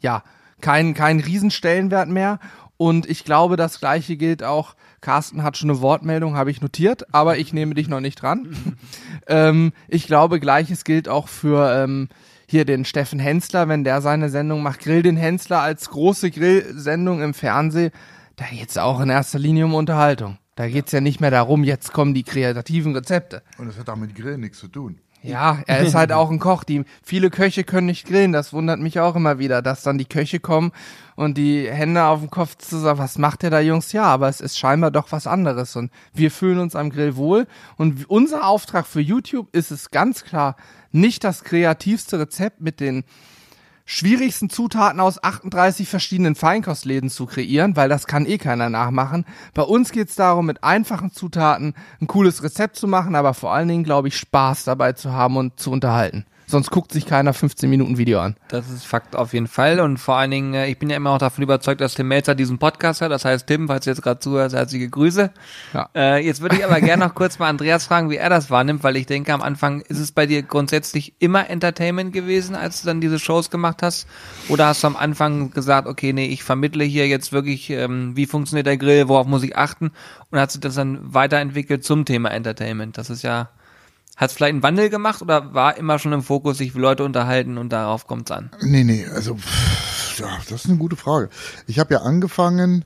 ja, keinen kein Riesenstellenwert mehr. Und ich glaube, das gleiche gilt auch, Carsten hat schon eine Wortmeldung, habe ich notiert, aber ich nehme dich noch nicht dran. ähm, ich glaube, gleiches gilt auch für ähm, hier den Steffen Hensler, wenn der seine Sendung macht, Grill den Hensler als große Grillsendung im Fernsehen. Da geht's auch in erster Linie um Unterhaltung. Da geht's ja nicht mehr darum, jetzt kommen die kreativen Rezepte. Und das hat auch mit Grillen nichts zu tun. Ja, er ist halt auch ein Koch. Die viele Köche können nicht grillen. Das wundert mich auch immer wieder, dass dann die Köche kommen und die Hände auf dem Kopf zu sagen, was macht ihr da, Jungs? Ja, aber es ist scheinbar doch was anderes und wir fühlen uns am Grill wohl. Und unser Auftrag für YouTube ist es ganz klar, nicht das kreativste Rezept mit den schwierigsten Zutaten aus 38 verschiedenen Feinkostläden zu kreieren, weil das kann eh keiner nachmachen. Bei uns geht's darum, mit einfachen Zutaten ein cooles Rezept zu machen, aber vor allen Dingen, glaube ich, Spaß dabei zu haben und zu unterhalten. Sonst guckt sich keiner 15 Minuten Video an. Das ist Fakt auf jeden Fall. Und vor allen Dingen, äh, ich bin ja immer auch davon überzeugt, dass Tim Melzer diesen Podcast hat. Das heißt, Tim, falls du jetzt gerade zuhörst, herzliche Grüße. Ja. Äh, jetzt würde ich aber gerne noch kurz mal Andreas fragen, wie er das wahrnimmt, weil ich denke, am Anfang ist es bei dir grundsätzlich immer Entertainment gewesen, als du dann diese Shows gemacht hast? Oder hast du am Anfang gesagt, okay, nee, ich vermittle hier jetzt wirklich, ähm, wie funktioniert der Grill, worauf muss ich achten? Und hast du das dann weiterentwickelt zum Thema Entertainment? Das ist ja, hat es vielleicht einen Wandel gemacht oder war immer schon im Fokus, sich Leute unterhalten und darauf kommt es an? Nee, nee, also pff, ja, das ist eine gute Frage. Ich habe ja angefangen,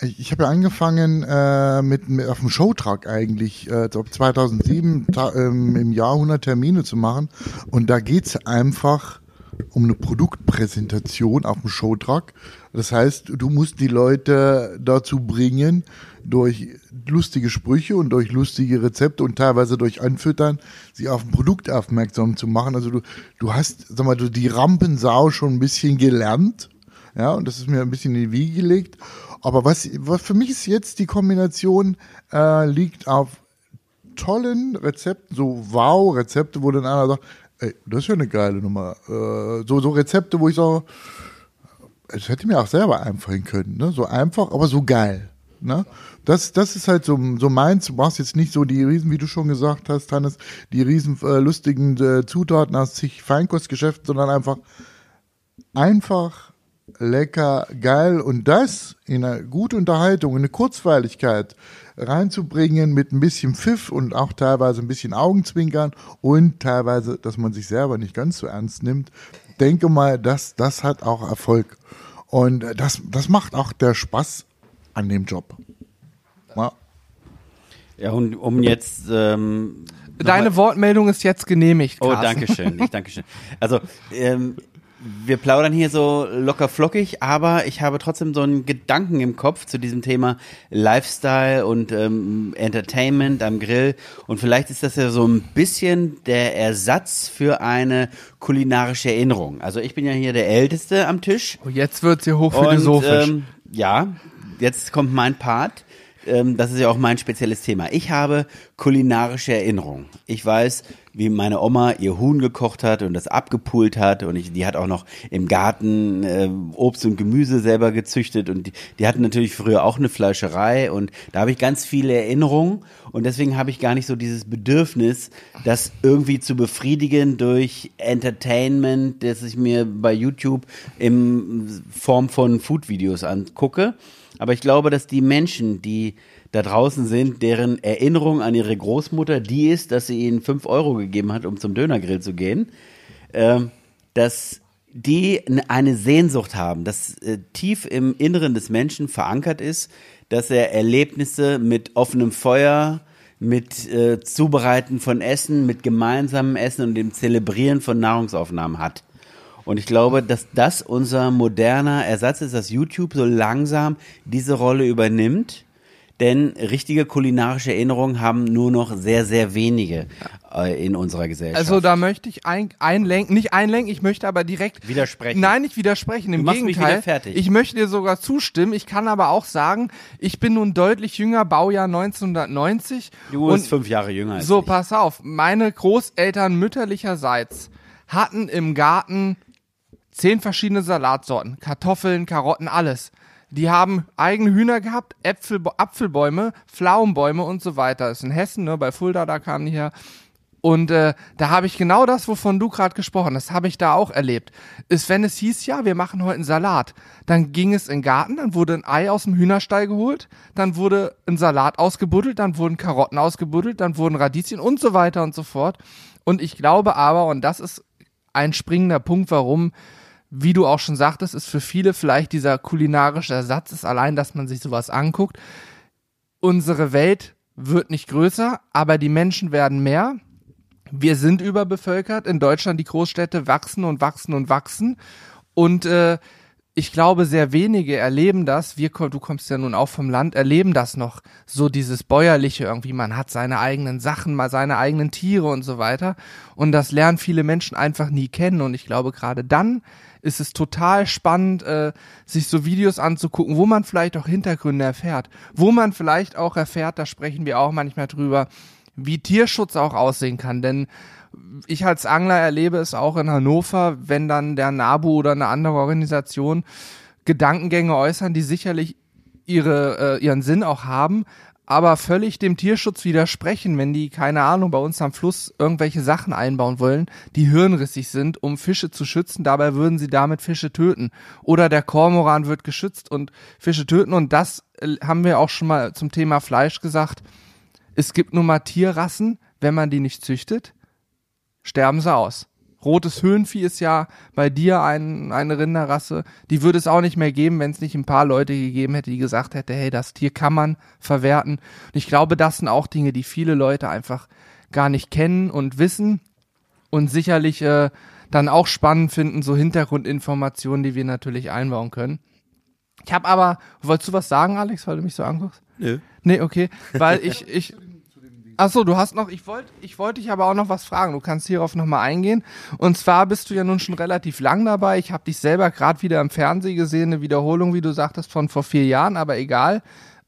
ich habe ja angefangen äh, mit, mit auf dem Showtruck eigentlich, äh, so 2007 ta, ähm, im Jahr 100 Termine zu machen und da geht's einfach um eine Produktpräsentation auf dem Showtruck. Das heißt, du musst die Leute dazu bringen, durch lustige Sprüche und durch lustige Rezepte und teilweise durch Anfüttern, sie auf ein Produkt aufmerksam zu machen. Also du, du hast, sag mal, du die Rampensau schon ein bisschen gelernt. Ja, und das ist mir ein bisschen in die Wiege gelegt. Aber was, was für mich ist jetzt die Kombination, äh, liegt auf tollen Rezepten, so Wow-Rezepte, wo dann einer sagt, ey, das ist ja eine geile Nummer. Äh, so, so Rezepte, wo ich sage, es hätte mir auch selber einfallen können, ne? So einfach, aber so geil. Ne? Das, das ist halt so, so meins. Du machst jetzt nicht so die riesen, wie du schon gesagt hast, Hannes, die riesen äh, lustigen äh, Zutaten aus sich Feinkostgeschäften, sondern einfach einfach lecker, geil und das in eine gute Unterhaltung, in eine Kurzweiligkeit reinzubringen mit ein bisschen Pfiff und auch teilweise ein bisschen Augenzwinkern und teilweise, dass man sich selber nicht ganz so ernst nimmt. Denke mal, das, das hat auch Erfolg. Und das, das macht auch der Spaß an dem Job. Ja. Ja, und um jetzt ähm, Deine Wortmeldung ist jetzt genehmigt. Oh, Carsten. danke schön. Ich danke schön. Also, ähm, wir plaudern hier so locker flockig, aber ich habe trotzdem so einen Gedanken im Kopf zu diesem Thema Lifestyle und ähm, Entertainment am Grill. Und vielleicht ist das ja so ein bisschen der Ersatz für eine kulinarische Erinnerung. Also ich bin ja hier der Älteste am Tisch. Oh, jetzt wird's hier hochphilosophisch. Und, ähm, ja, jetzt kommt mein Part. Ähm, das ist ja auch mein spezielles Thema. Ich habe kulinarische Erinnerungen. Ich weiß, wie meine Oma ihr Huhn gekocht hat und das abgepult hat und ich, die hat auch noch im Garten äh, Obst und Gemüse selber gezüchtet und die, die hatten natürlich früher auch eine Fleischerei und da habe ich ganz viele Erinnerungen und deswegen habe ich gar nicht so dieses Bedürfnis, das irgendwie zu befriedigen durch Entertainment, das ich mir bei YouTube in Form von Food-Videos angucke. Aber ich glaube, dass die Menschen, die da draußen sind, deren Erinnerung an ihre Großmutter die ist, dass sie ihnen fünf Euro gegeben hat, um zum Dönergrill zu gehen, ähm, dass die eine Sehnsucht haben, dass äh, tief im Inneren des Menschen verankert ist, dass er Erlebnisse mit offenem Feuer, mit äh, Zubereiten von Essen, mit gemeinsamem Essen und dem Zelebrieren von Nahrungsaufnahmen hat. Und ich glaube, dass das unser moderner Ersatz ist, dass YouTube so langsam diese Rolle übernimmt. Denn richtige kulinarische Erinnerungen haben nur noch sehr, sehr wenige äh, in unserer Gesellschaft. Also da möchte ich ein, einlenken, nicht einlenken, ich möchte aber direkt Widersprechen. Nein, nicht widersprechen, im Du machst mich Gegenteil. wieder fertig. Ich möchte dir sogar zustimmen. Ich kann aber auch sagen, ich bin nun deutlich jünger, Baujahr 1990 du bist fünf Jahre jünger als so ich. pass auf, meine Großeltern mütterlicherseits hatten im Garten zehn verschiedene Salatsorten, Kartoffeln, Karotten, alles. Die haben eigene Hühner gehabt, Äpfel, Apfelbäume, Pflaumenbäume und so weiter. Das ist in Hessen, ne, bei Fulda, da kamen die her. Und äh, da habe ich genau das, wovon du gerade gesprochen hast, habe ich da auch erlebt. Ist, wenn es hieß, ja, wir machen heute einen Salat, dann ging es in den Garten, dann wurde ein Ei aus dem Hühnerstall geholt, dann wurde ein Salat ausgebuddelt, dann wurden Karotten ausgebuddelt, dann wurden Radieschen und so weiter und so fort. Und ich glaube aber, und das ist ein springender Punkt, warum, wie du auch schon sagtest, ist für viele vielleicht dieser kulinarische Ersatz ist allein, dass man sich sowas anguckt. Unsere Welt wird nicht größer, aber die Menschen werden mehr. Wir sind überbevölkert. In Deutschland die Großstädte wachsen und wachsen und wachsen. Und äh, ich glaube, sehr wenige erleben das. Wir, du kommst ja nun auch vom Land, erleben das noch. So dieses bäuerliche irgendwie. Man hat seine eigenen Sachen, mal seine eigenen Tiere und so weiter. Und das lernen viele Menschen einfach nie kennen. Und ich glaube, gerade dann ist es total spannend, äh, sich so Videos anzugucken, wo man vielleicht auch Hintergründe erfährt. Wo man vielleicht auch erfährt, da sprechen wir auch manchmal drüber, wie Tierschutz auch aussehen kann. Denn ich als Angler erlebe es auch in Hannover, wenn dann der NABU oder eine andere Organisation Gedankengänge äußern, die sicherlich ihre, äh, ihren Sinn auch haben, aber völlig dem Tierschutz widersprechen, wenn die, keine Ahnung, bei uns am Fluss irgendwelche Sachen einbauen wollen, die hirnrissig sind, um Fische zu schützen, dabei würden sie damit Fische töten. Oder der Kormoran wird geschützt und Fische töten und das äh, haben wir auch schon mal zum Thema Fleisch gesagt. Es gibt nun mal Tierrassen, wenn man die nicht züchtet, sterben sie aus. Rotes Höhenvieh ist ja bei dir ein, eine Rinderrasse. Die würde es auch nicht mehr geben, wenn es nicht ein paar Leute gegeben hätte, die gesagt hätte, hey, das Tier kann man verwerten. Und ich glaube, das sind auch Dinge, die viele Leute einfach gar nicht kennen und wissen. Und sicherlich äh, dann auch spannend finden, so Hintergrundinformationen, die wir natürlich einbauen können. Ich habe aber, wolltest du was sagen, Alex, weil du mich so anguckst? Nö. Nee, okay, weil ich, ich, ach so, du hast noch, ich wollte, ich wollte dich aber auch noch was fragen. Du kannst hierauf nochmal eingehen. Und zwar bist du ja nun schon relativ lang dabei. Ich habe dich selber gerade wieder im Fernsehen gesehen, eine Wiederholung, wie du sagtest, von vor vier Jahren, aber egal.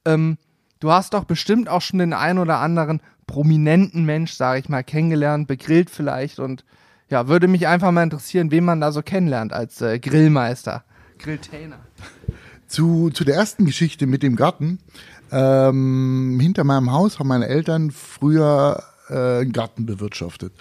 Ähm, du hast doch bestimmt auch schon den ein oder anderen prominenten Mensch, sage ich mal, kennengelernt, begrillt vielleicht und ja, würde mich einfach mal interessieren, wen man da so kennenlernt als äh, Grillmeister, Grilltainer. Zu, zu der ersten Geschichte mit dem Garten. Ähm, hinter meinem Haus haben meine Eltern früher äh, einen Garten bewirtschaftet.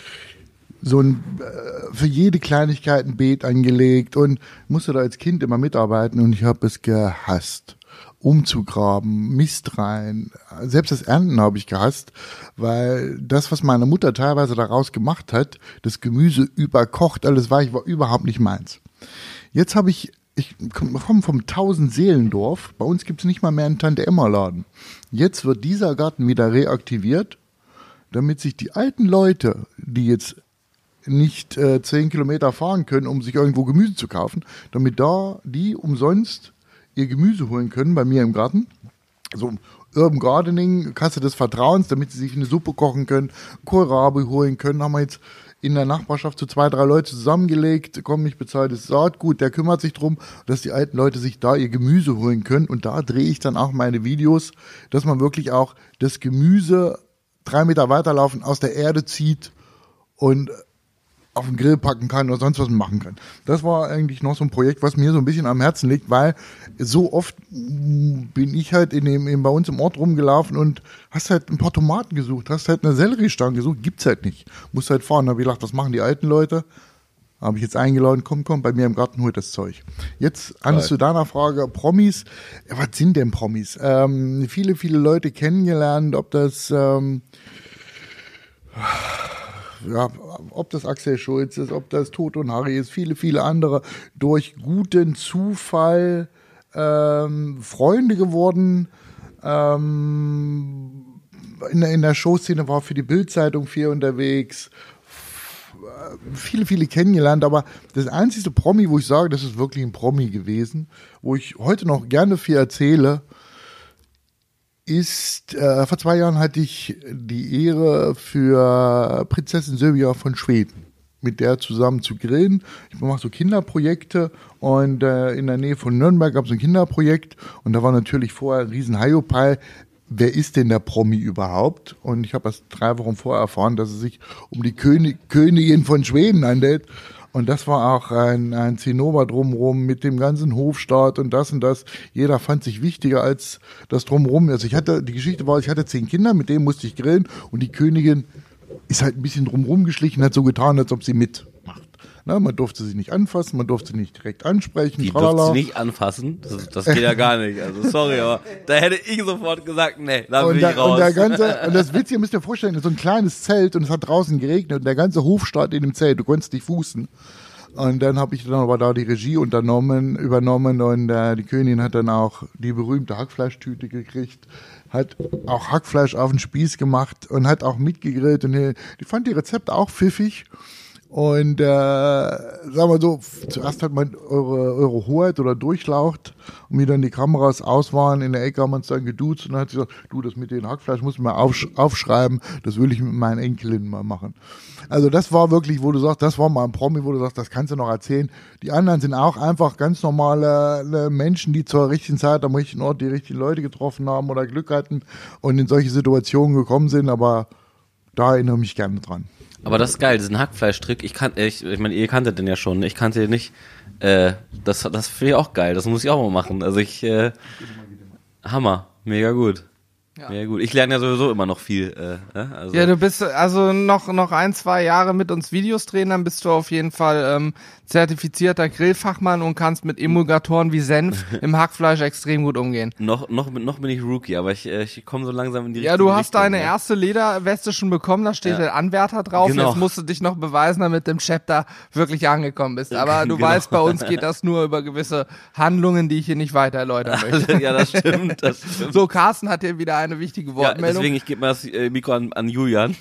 So ein, äh, für jede Kleinigkeit ein Beet angelegt und musste da als Kind immer mitarbeiten und ich habe es gehasst. Umzugraben, Mist rein, selbst das Ernten habe ich gehasst, weil das, was meine Mutter teilweise daraus gemacht hat, das Gemüse überkocht, alles war, ich war überhaupt nicht meins. Jetzt habe ich ich komme vom Tausend-Seelendorf. Bei uns gibt es nicht mal mehr einen Tante-Emma-Laden. Jetzt wird dieser Garten wieder reaktiviert, damit sich die alten Leute, die jetzt nicht äh, zehn Kilometer fahren können, um sich irgendwo Gemüse zu kaufen, damit da die umsonst ihr Gemüse holen können bei mir im Garten. So Urban Gardening, Kasse des Vertrauens, damit sie sich eine Suppe kochen können, Kohlrabi holen können, haben wir jetzt in der Nachbarschaft zu zwei, drei Leute zusammengelegt, kommen nicht bezahltes Saatgut, der kümmert sich drum, dass die alten Leute sich da ihr Gemüse holen können. Und da drehe ich dann auch meine Videos, dass man wirklich auch das Gemüse drei Meter weiterlaufen aus der Erde zieht und auf den Grill packen kann oder sonst was machen kann. Das war eigentlich noch so ein Projekt, was mir so ein bisschen am Herzen liegt, weil so oft bin ich halt in dem, in, bei uns im Ort rumgelaufen und hast halt ein paar Tomaten gesucht, hast halt eine Selleriestange gesucht, gibt's halt nicht. Musst halt fahren. Da habe ich gedacht, was machen die alten Leute? Habe ich jetzt eingeladen, komm, komm, bei mir im Garten holt das Zeug. Jetzt an zu deiner Frage, Promis. Was sind denn Promis? Ähm, viele, viele Leute kennengelernt, ob das ähm, ja, ob das Axel Schulz ist, ob das Tod und Harry ist, viele, viele andere, durch guten Zufall ähm, Freunde geworden. Ähm, in, der- in der Showszene war für die Bildzeitung viel unterwegs. Viele, viele kennengelernt, aber das einzige Promi, wo ich sage, das ist wirklich ein Promi gewesen, wo ich heute noch gerne viel erzähle, ist, äh, vor zwei Jahren hatte ich die Ehre für Prinzessin Silvia von Schweden mit der zusammen zu grillen. Ich mache so Kinderprojekte und äh, in der Nähe von Nürnberg gab es ein Kinderprojekt und da war natürlich vorher ein riesen Hiopai. Wer ist denn der Promi überhaupt? Und ich habe erst drei Wochen vorher erfahren, dass es sich um die König, Königin von Schweden handelt. Und das war auch ein, ein Zinnober drumherum mit dem ganzen Hofstaat und das und das. Jeder fand sich wichtiger als das drumherum. Also ich hatte, die Geschichte war, ich hatte zehn Kinder, mit denen musste ich grillen und die Königin ist halt ein bisschen drumherum geschlichen, hat so getan, als ob sie mitmacht. Na, man durfte sie nicht anfassen, man durfte sie nicht direkt ansprechen. Die tralala. durfte sie nicht anfassen. Das, das geht ja gar nicht. Also sorry, aber da hätte ich sofort gesagt, nee, da bin und, ich raus. und der ganze, und das Witzige, müsst ihr euch vorstellen, so ein kleines Zelt und es hat draußen geregnet und der ganze Hof stand in dem Zelt, du konntest nicht fußen. Und dann habe ich dann aber da die Regie unternommen, übernommen und äh, die Königin hat dann auch die berühmte Hackfleischtüte gekriegt, hat auch Hackfleisch auf den Spieß gemacht und hat auch mitgegrillt und die, die fand die Rezepte auch pfiffig. Und äh, sagen wir so, zuerst hat man eure, eure Hoheit oder durchlaucht und wie dann die Kameras aus waren, in der Ecke haben wir uns dann geduzt und dann hat sie gesagt, du, das mit dem Hackfleisch muss man aufsch aufschreiben, das will ich mit meinen Enkelinnen mal machen. Also das war wirklich, wo du sagst, das war mal ein Promi, wo du sagst, das kannst du noch erzählen. Die anderen sind auch einfach ganz normale äh, Menschen, die zur richtigen Zeit am richtigen Ort die richtigen Leute getroffen haben oder Glück hatten und in solche Situationen gekommen sind, aber da erinnere ich mich gerne dran. Aber das ist geil, diesen Hackfleischtrick. Ich kann, ich, ich meine, ihr kanntet den ja schon. Ich kannte den nicht. Äh, das, das finde ich auch geil. Das muss ich auch mal machen. Also ich, äh, Hammer, mega gut. Ja. Mega gut. Ich lerne ja sowieso immer noch viel. Äh, äh, also Ja, du bist also noch, noch ein, zwei Jahre mit uns Videos drehen, dann bist du auf jeden Fall ähm, zertifizierter Grillfachmann und kannst mit Emulgatoren wie Senf im Hackfleisch extrem gut umgehen. noch, noch, noch bin ich Rookie, aber ich, äh, ich komme so langsam in die Ja, richtige du hast Richtung, deine ja. erste Lederweste schon bekommen, da steht Ja. der Anwärter drauf. Genau. Jetzt musst du dich noch beweisen, damit du im Chapter wirklich angekommen bist. Aber du Genau. weißt, bei uns geht das nur über gewisse Handlungen, die ich hier nicht weiter erläutern möchte. ja, das stimmt. Das stimmt. So, Carsten hat hier wieder eine wichtige ja, Wortmeldung. deswegen, ich gebe mal das äh, Mikro an, an Julian.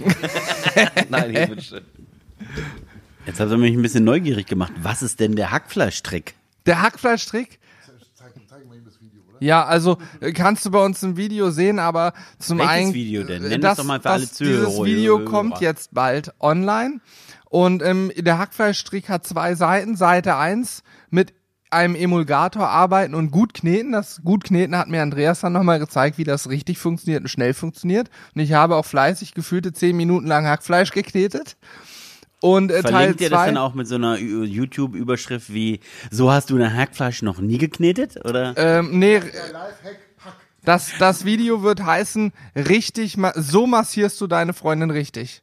Nein, hier, bitteschön. Jetzt hat er mich ein bisschen neugierig gemacht. Was ist denn der Hackfleischtrick? Der Hackfleischtrick? Ja, also äh, kannst du bei uns im Video sehen, aber zum Welches einen. Video denn? äh, Nenn das, es doch mal für das, alle Zuhörer. Dieses Video kommt jetzt bald online. Und ähm, der Hackfleischstrick hat zwei Seiten. Seite 1 mit einem Emulgator arbeiten und gut kneten. Das gut kneten hat mir Andreas dann nochmal gezeigt, wie das richtig funktioniert und schnell funktioniert. Und ich habe auch fleißig gefühlte 10 Minuten lang Hackfleisch geknetet. Und äh, Teil Verlinkt ihr das 2. dann auch mit so einer YouTube-Überschrift wie So hast du ein Hackfleisch noch nie geknetet? Oder? Ähm, nee, das, das Video wird heißen, richtig, so massierst du deine Freundin richtig.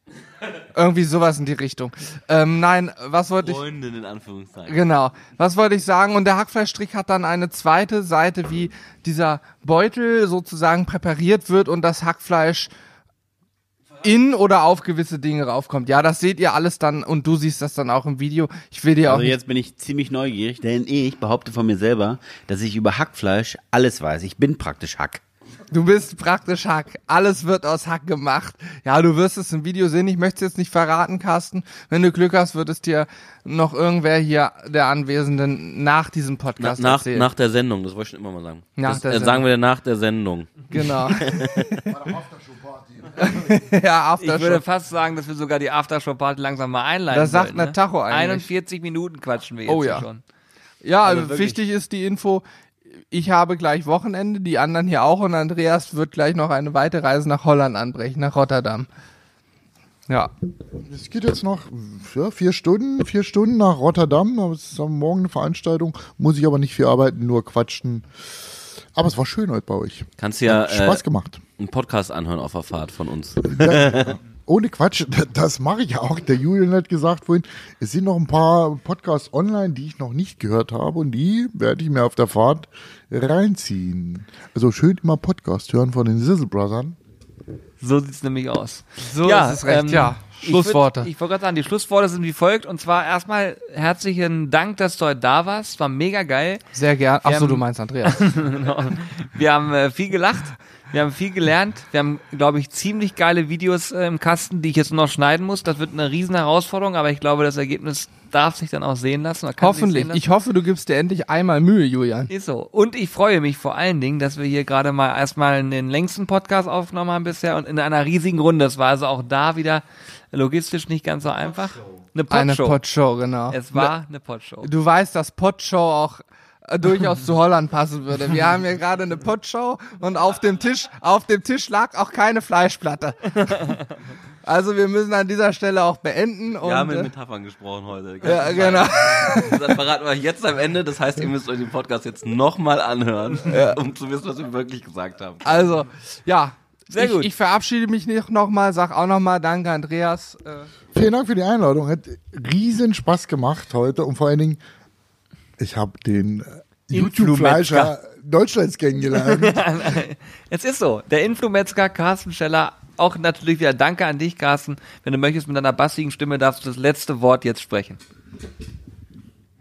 Irgendwie sowas in die Richtung. Ähm, nein, was wollte ich, Freundin in Anführungszeichen. genau, was wollte ich sagen? Und der Hackfleischstrick hat dann eine zweite Seite, wie dieser Beutel sozusagen präpariert wird und das Hackfleisch in oder auf gewisse Dinge raufkommt. Ja, das seht ihr alles dann und du siehst das dann auch im Video. Ich will dir auch Also jetzt bin ich ziemlich neugierig, denn ich behaupte von mir selber, dass ich über Hackfleisch alles weiß. Ich bin praktisch Hack. Du bist praktisch Hack. Alles wird aus Hack gemacht. Ja, du wirst es im Video sehen. Ich möchte es jetzt nicht verraten, Carsten. Wenn du Glück hast, wird es dir noch irgendwer hier der Anwesenden nach diesem Na, Podcast nach, erzählen. nach der Sendung, das wollte ich schon immer mal sagen. Nach das, der äh, Sendung. Sagen wir nach der Sendung. Genau. ja, Ich würde Aftershow. fast sagen, dass wir sogar die Aftershow-Party langsam mal einleiten Das sagt sollten, eine ne? Tacho eigentlich. 41 Minuten quatschen wir jetzt Oh ja. schon. Ja, Also also wichtig ist die Info. Ich habe gleich Wochenende, die anderen hier auch und Andreas wird gleich noch eine weite Reise nach Holland anbrechen, nach Rotterdam. Ja. Es geht jetzt noch ja, vier Stunden, vier Stunden nach Rotterdam. Aber Es ist am Morgen eine Veranstaltung. Muss ich aber nicht viel arbeiten, nur quatschen. Aber es war schön heute bei euch. Kannst du ja Hat Spaß äh, gemacht. einen Podcast anhören auf der Fahrt von uns. Ohne Quatsch, das mache ich auch. Der Julian hat gesagt vorhin, es sind noch ein paar Podcasts online, die ich noch nicht gehört habe und die werde ich mir auf der Fahrt reinziehen. Also schön immer Podcast hören von den Sizzle Brothers. So sieht's nämlich aus. So ist es recht, ja. Schlussworte. Ich, würd- ich wollte gerade sagen, die Schlussworte sind wie folgt. Und zwar erstmal herzlichen Dank, dass du heute da warst. War mega geil. Sehr gern. Ach so, Ähm, du meinst Andreas. Wir haben äh, viel gelacht. Wir haben viel gelernt. Wir haben, glaube ich, ziemlich geile Videos äh, im Kasten, die ich jetzt nur noch schneiden muss. Das wird eine riesen Herausforderung, aber ich glaube, das Ergebnis darf sich dann auch sehen lassen. Hoffentlich. Sehen lassen. Ich hoffe, du gibst dir endlich einmal Mühe, Julian. Ist so. Und ich freue mich vor allen Dingen, dass wir hier gerade mal erstmal den längsten Podcast aufgenommen haben bisher und in einer riesigen Runde. Es war also auch da wieder logistisch nicht ganz so einfach. Eine Eine Podshow. Podshow, genau. Es war eine Podshow. Du weißt, dass Podshow auch durchaus zu Holland passen würde. Wir haben hier gerade eine Podshow und auf dem Tisch, auf dem Tisch lag auch keine Fleischplatte. Also wir müssen an dieser Stelle auch beenden und Wir haben in äh, Metaphern gesprochen heute. ja, genau. Das verraten wir jetzt am Ende. Das heißt, ihr müsst euch den Podcast jetzt nochmal anhören, um zu wissen, was wir wirklich gesagt haben. Also, ja. Sehr ich, gut. Ich verabschiede mich nicht nochmal, sag auch nochmal Danke, Andreas. Äh, Vielen Dank für die Einladung. Hat riesen Spaß gemacht heute und vor allen Dingen, ich habe den äh, YouTube-Fleischer Deutschlands kennengelernt. Es ist so. Der Influmetzger Carsten Scheller. Auch natürlich wieder Danke an dich, Carsten. Wenn du möchtest, mit deiner bassigen Stimme darfst du das letzte Wort jetzt sprechen.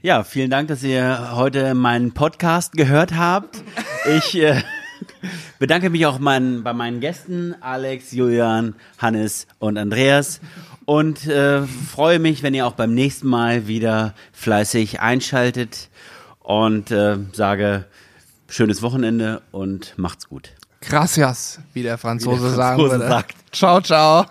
Ja, vielen Dank, dass ihr heute meinen Podcast gehört habt. Ich äh, bedanke mich auch mein, bei meinen Gästen, Alex, Julian, Hannes und Andreas. Und äh, freue mich, wenn ihr auch beim nächsten Mal wieder fleißig einschaltet. Und äh, sage schönes Wochenende und macht's gut. gracias, wie der Franzose, Wie der sagen Franzose würde. sagt. Ciao, ciao.